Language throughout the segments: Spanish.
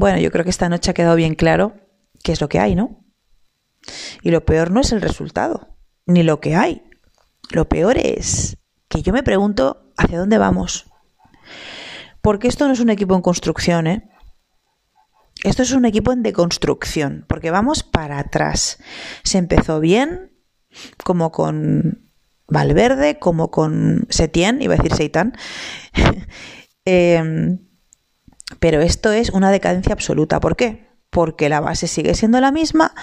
Bueno, yo creo que esta noche ha quedado bien claro qué es lo que hay, ¿no? Y lo peor no es el resultado, ni lo que hay. Lo peor es que yo me pregunto hacia dónde vamos. Porque esto no es un equipo en construcción, ¿eh? Esto es un equipo en deconstrucción, porque vamos para atrás. Se empezó bien, como con Valverde, como con Setién, iba a decir Seitán. Em, pero esto es una decadencia absoluta. ¿Por qué? Porque la base sigue siendo la misma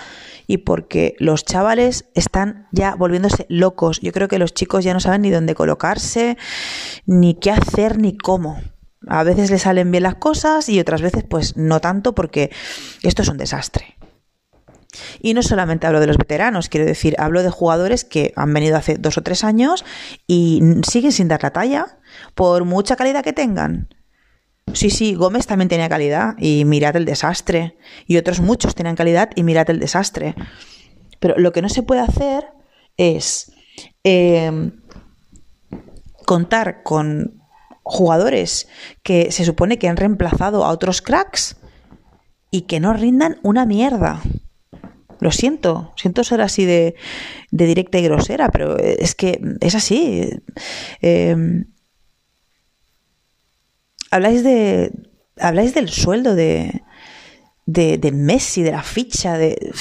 y porque los chavales están ya volviéndose locos. Yo creo que los chicos ya no saben ni dónde colocarse, ni qué hacer, ni cómo. A veces les salen bien las cosas y otras veces pues no tanto porque esto es un desastre. Y no solamente hablo de los veteranos, quiero decir, hablo de jugadores que han venido hace dos o tres años y siguen sin dar la talla, por mucha calidad que tengan. Sí, sí, Gómez también tenía calidad y mirad el desastre. Y otros muchos tenían calidad y mirad el desastre. Pero lo que no se puede hacer es eh, contar con jugadores que se supone que han reemplazado a otros cracks y que no rindan una mierda. Lo siento, siento ser así de, directa y grosera, pero es que es así. Eh, habláis de. Habláis del sueldo de, de, Messi, de la ficha, de.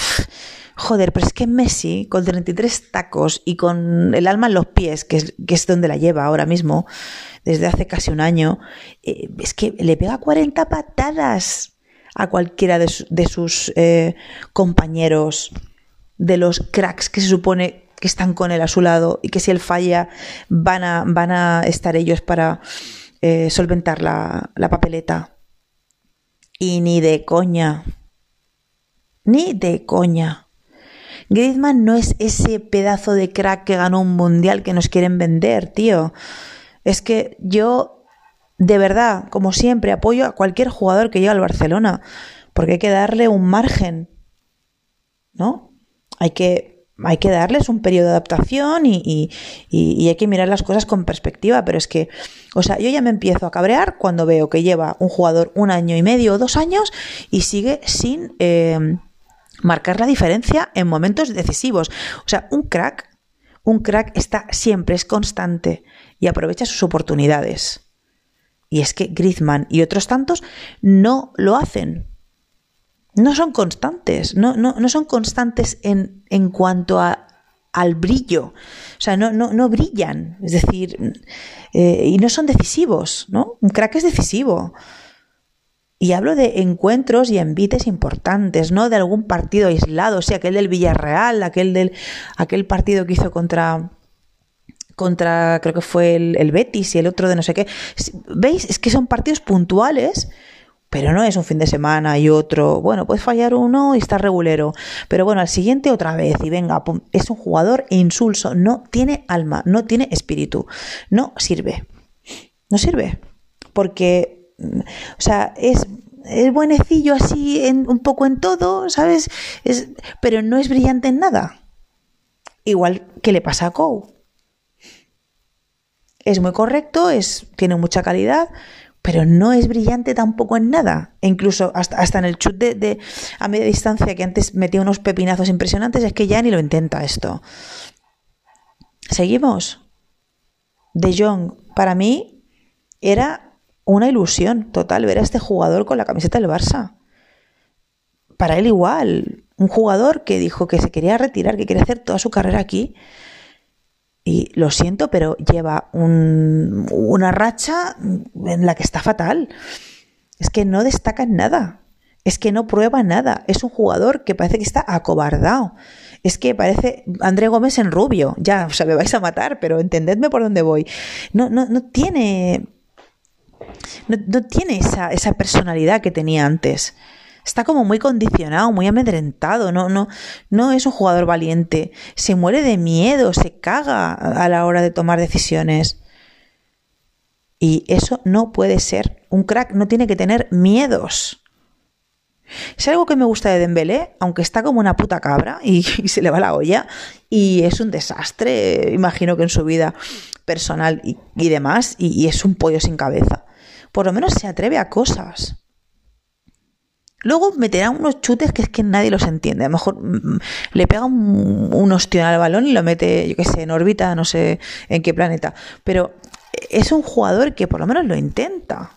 Joder, pero es que Messi, con 33 tacos y con el alma en los pies, que es, que es donde la lleva ahora mismo, desde hace casi un año, eh, es que le pega 40 patadas a cualquiera de, sus eh, compañeros, de los cracks que se supone que están con él a su lado y que si él falla van a, van a estar ellos para eh, solventar la, la papeleta. Y ni de coña. Ni de coña. Griezmann no es ese pedazo de crack que ganó un mundial que nos quieren vender, tío. Es que yo, de verdad, como siempre, apoyo a cualquier jugador que llegue al Barcelona, porque hay que darle un margen, ¿no? Hay que hay que darles un periodo de adaptación y, hay que mirar las cosas con perspectiva, pero es que, o sea, yo ya me empiezo a cabrear cuando veo que lleva un jugador un año y medio o dos años y sigue sin eh, marcar la diferencia en momentos decisivos. O sea, un crack, un crack está siempre, es constante y aprovecha sus oportunidades. Y es que Griezmann y otros tantos no lo hacen no son constantes, no, no, no son constantes en, en cuanto a, al brillo. O sea, no, no, no brillan. Es decir, eh, y no son decisivos, ¿no? Un crack es decisivo. Y hablo de encuentros y envites importantes, no de algún partido aislado, o sea, aquel del Villarreal, aquel del aquel partido que hizo contra contra creo que fue el, el Betis y el otro de no sé qué. ¿Veis? Es que son partidos puntuales pero no es un fin de semana y otro, bueno, puedes fallar uno y está regulero, pero bueno, al siguiente otra vez y venga, es un jugador insulso, no tiene alma, no tiene espíritu, no sirve, no sirve, porque, o sea, es, es buenecillo así en, un poco en todo, ¿sabes? Es, pero no es brillante en nada. Igual que le pasa a Cow. Es muy correcto, es, tiene mucha calidad, pero no es brillante tampoco en nada. Incluso hasta, hasta en el chut de, a media distancia que antes metía unos pepinazos impresionantes, es que ya ni lo intenta esto. Seguimos. De Jong, para mí, era una ilusión total ver a este jugador con la camiseta del Barça. Para él igual, un jugador que dijo que se quería retirar, que quería hacer toda su carrera aquí y lo siento, pero lleva una racha en la que está fatal. Es que no destaca en nada. Es que no prueba nada. Es un jugador que parece que está acobardado. Es que parece André Gómez en rubio. Ya, o sea, me vais a matar, pero entendedme por dónde voy. No, no, no tiene. No, no tiene esa, esa personalidad que tenía antes está como muy condicionado, muy amedrentado, no, no, no es un jugador valiente, se muere de miedo, se caga a la hora de tomar decisiones. Y eso no puede ser. Un crack no tiene que tener miedos. Es algo que me gusta de Dembélé, aunque está como una puta cabra y, se le va la olla y es un desastre, imagino que en su vida personal y, demás, y es un pollo sin cabeza. Por lo menos se atreve a cosas. Luego meterá unos chutes que es que nadie los entiende. A lo mejor mm, le pega un, un al balón y lo mete, yo qué sé, en órbita, no sé en qué planeta. Pero es un jugador que por lo menos lo intenta.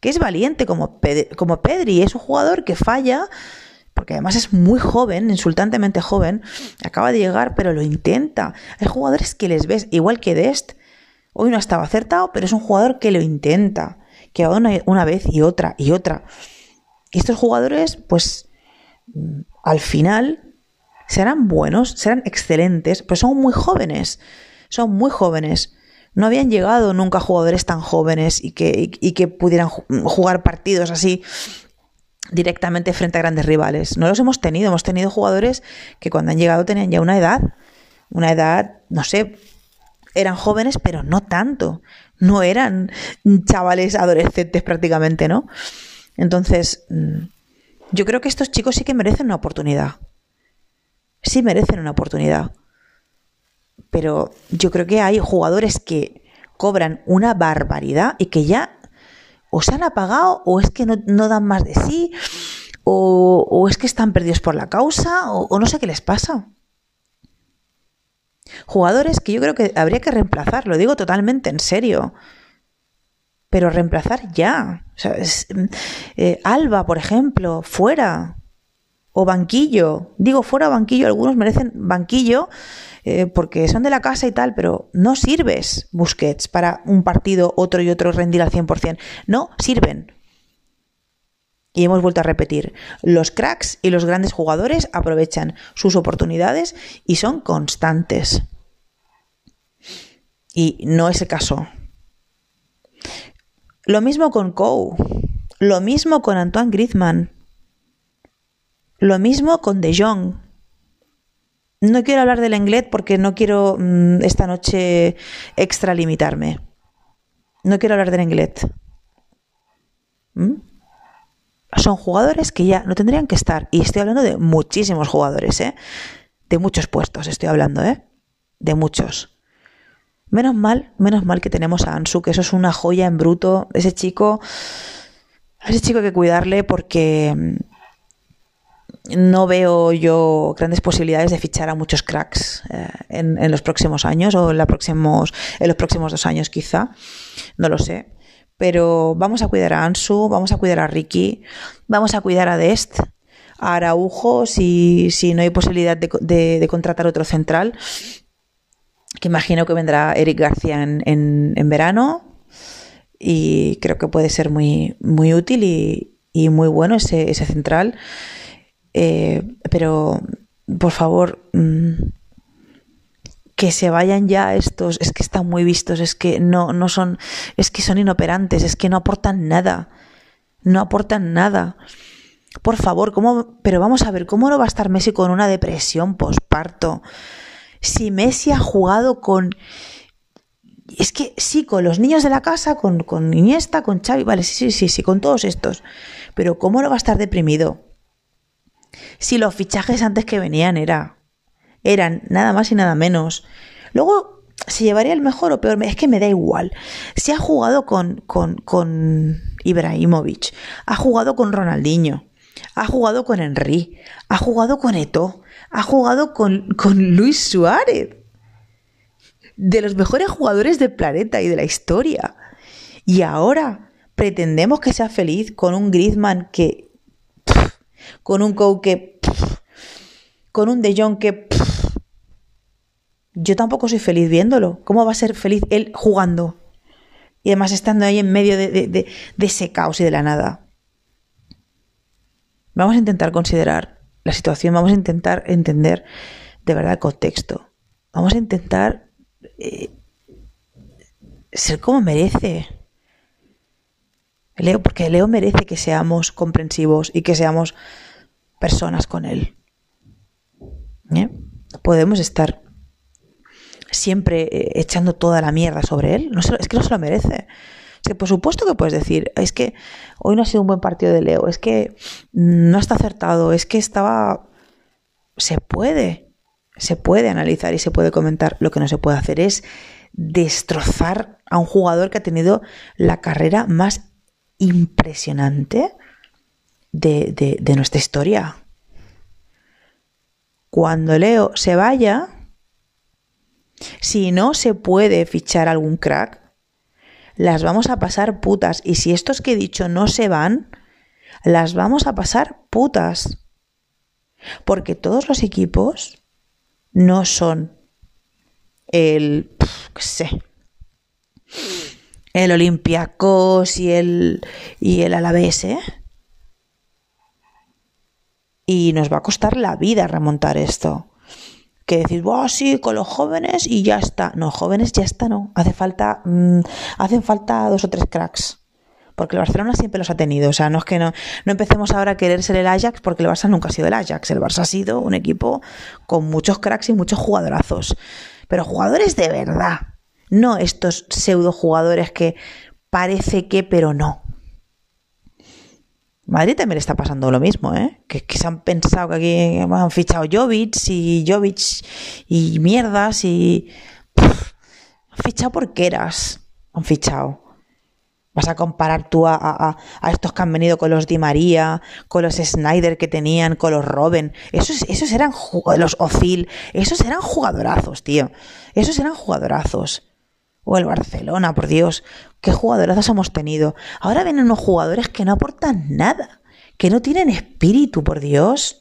Que es valiente como, como Pedri. Es un jugador que falla, porque además es muy joven, insultantemente joven. Acaba de llegar, pero lo intenta. Hay jugadores que les ves, igual que Dest. Hoy no estaba acertado, pero es un jugador que lo intenta. Que va una vez y otra y otra. Y estos jugadores, pues, al final serán buenos, serán excelentes, pero son muy jóvenes. Son muy jóvenes. No habían llegado nunca jugadores tan jóvenes y que, y, que pudieran jugar partidos así directamente frente a grandes rivales. No los hemos tenido. Hemos tenido jugadores que cuando han llegado tenían ya una edad. Una edad, no sé, eran jóvenes, pero no tanto. No eran chavales adolescentes prácticamente, ¿no? Entonces, mm, yo creo que estos chicos sí que merecen una oportunidad. Sí merecen una oportunidad. Pero yo creo que hay jugadores que cobran una barbaridad y que ya o se han apagado o es que no, dan más de sí o, es que están perdidos por la causa o no sé qué les pasa. Jugadores que yo creo que habría que reemplazar, lo digo totalmente en serio pero reemplazar ya. Eh, Alba, por ejemplo, fuera. O banquillo. Digo fuera banquillo, algunos merecen banquillo eh, porque son de la casa y tal, pero no sirves, Busquets, para un partido, otro y otro rendir al 100%. No sirven. Y hemos vuelto a repetir, los cracks y los grandes jugadores aprovechan sus oportunidades y son constantes. Y no es el caso. Lo mismo con Coe, lo mismo con Antoine Griezmann, lo mismo con De Jong. No quiero hablar del Englet porque no quiero mm, esta noche extralimitarme. No quiero hablar del Englet. ¿Mm? Son jugadores que ya no tendrían que estar. Y estoy hablando de muchísimos jugadores, ¿eh? De muchos puestos estoy hablando, ¿eh? De muchos. Menos mal, menos mal que tenemos a Ansu, que eso es una joya en bruto. Ese chico, ese chico hay que cuidarle porque mm, no veo yo grandes posibilidades de fichar a muchos cracks eh, en, los próximos años o en, próximos, en los próximos dos años quizá. No lo sé. Pero vamos a cuidar a Ansu, vamos a cuidar a Ricky, vamos a cuidar a Dest, a Araujo si, si no hay posibilidad de contratar otro central que imagino que vendrá Eric García en, en, verano y creo que puede ser muy, muy útil y, y muy bueno ese, ese central. Eh, pero, por favor, mm, que se vayan ya estos, es que están muy vistos, es que no, no son, es que son inoperantes, es que no aportan nada, no aportan nada. Por favor, ¿cómo, pero vamos a ver, ¿cómo no va a estar Messi con una depresión posparto? Si Messi ha jugado con... Es que sí, con los niños de la casa, con, con Iniesta, con Xavi, vale, sí, sí, sí, sí, con todos estos. Pero ¿cómo no va a estar deprimido? Si los fichajes antes que venían era, eran nada más y nada menos. Luego, si llevaría el mejor o peor, es que me da igual. Si ha jugado con, con, con Ibrahimovic, ha jugado con Ronaldinho, ha jugado con Henry, ha jugado con Eto, ha jugado con, Luis Suárez, de los mejores jugadores del planeta y de la historia. Y ahora pretendemos que sea feliz con un Griezmann que... con un Kou que... con un De Jong que... yo tampoco soy feliz viéndolo. ¿Cómo va a ser feliz él jugando? Y además estando ahí en medio de, de ese caos y de la nada. Vamos a intentar considerar la situación, vamos a intentar entender de verdad el contexto. Vamos a intentar eh, ser como merece. Leo, porque Leo merece que seamos comprensivos y que seamos personas con él. ¿Eh? Podemos estar siempre eh, echando toda la mierda sobre él. No es que no se lo merece. Que por supuesto que puedes decir, es que hoy no ha sido un buen partido de Leo, es que no está acertado, es que estaba... Se puede, se puede analizar y se puede comentar. Lo que no se puede hacer es destrozar a un jugador que ha tenido la carrera más impresionante de, de nuestra historia. Cuando Leo se vaya, si no se puede fichar algún crack, las vamos a pasar putas. Y si estos que he dicho no se van, las vamos a pasar putas. Porque todos los equipos no son el, qué sé, el Olympiacos y el, y el Alavés, ¿eh? Y nos va a costar la vida remontar esto. Que decir, wow, sí, con los jóvenes y ya está. No, jóvenes ya está, no. Hace falta, mm, hacen falta dos o tres cracks. Porque el Barcelona siempre los ha tenido. O sea, no es que no, no empecemos ahora a querer ser el Ajax, porque el Barça nunca ha sido el Ajax. El Barça ha sido un equipo con muchos cracks y muchos jugadorazos. Pero jugadores de verdad. No estos pseudo jugadores que parece que, pero no. Madrid también está pasando lo mismo, ¿eh? Que, se han pensado que aquí han fichado Jovic y Jovic y mierdas y... han fichado porqueras. Han fichado. Vas a comparar tú a, estos que han venido con los Di María, con los Snyder que tenían, con los Robben. Esos, esos eran los Ozil. Esos eran jugadorazos, tío. Esos eran jugadorazos. O el Barcelona, por Dios, qué jugadorazos hemos tenido. Ahora vienen unos jugadores que no aportan nada, que no tienen espíritu, por Dios.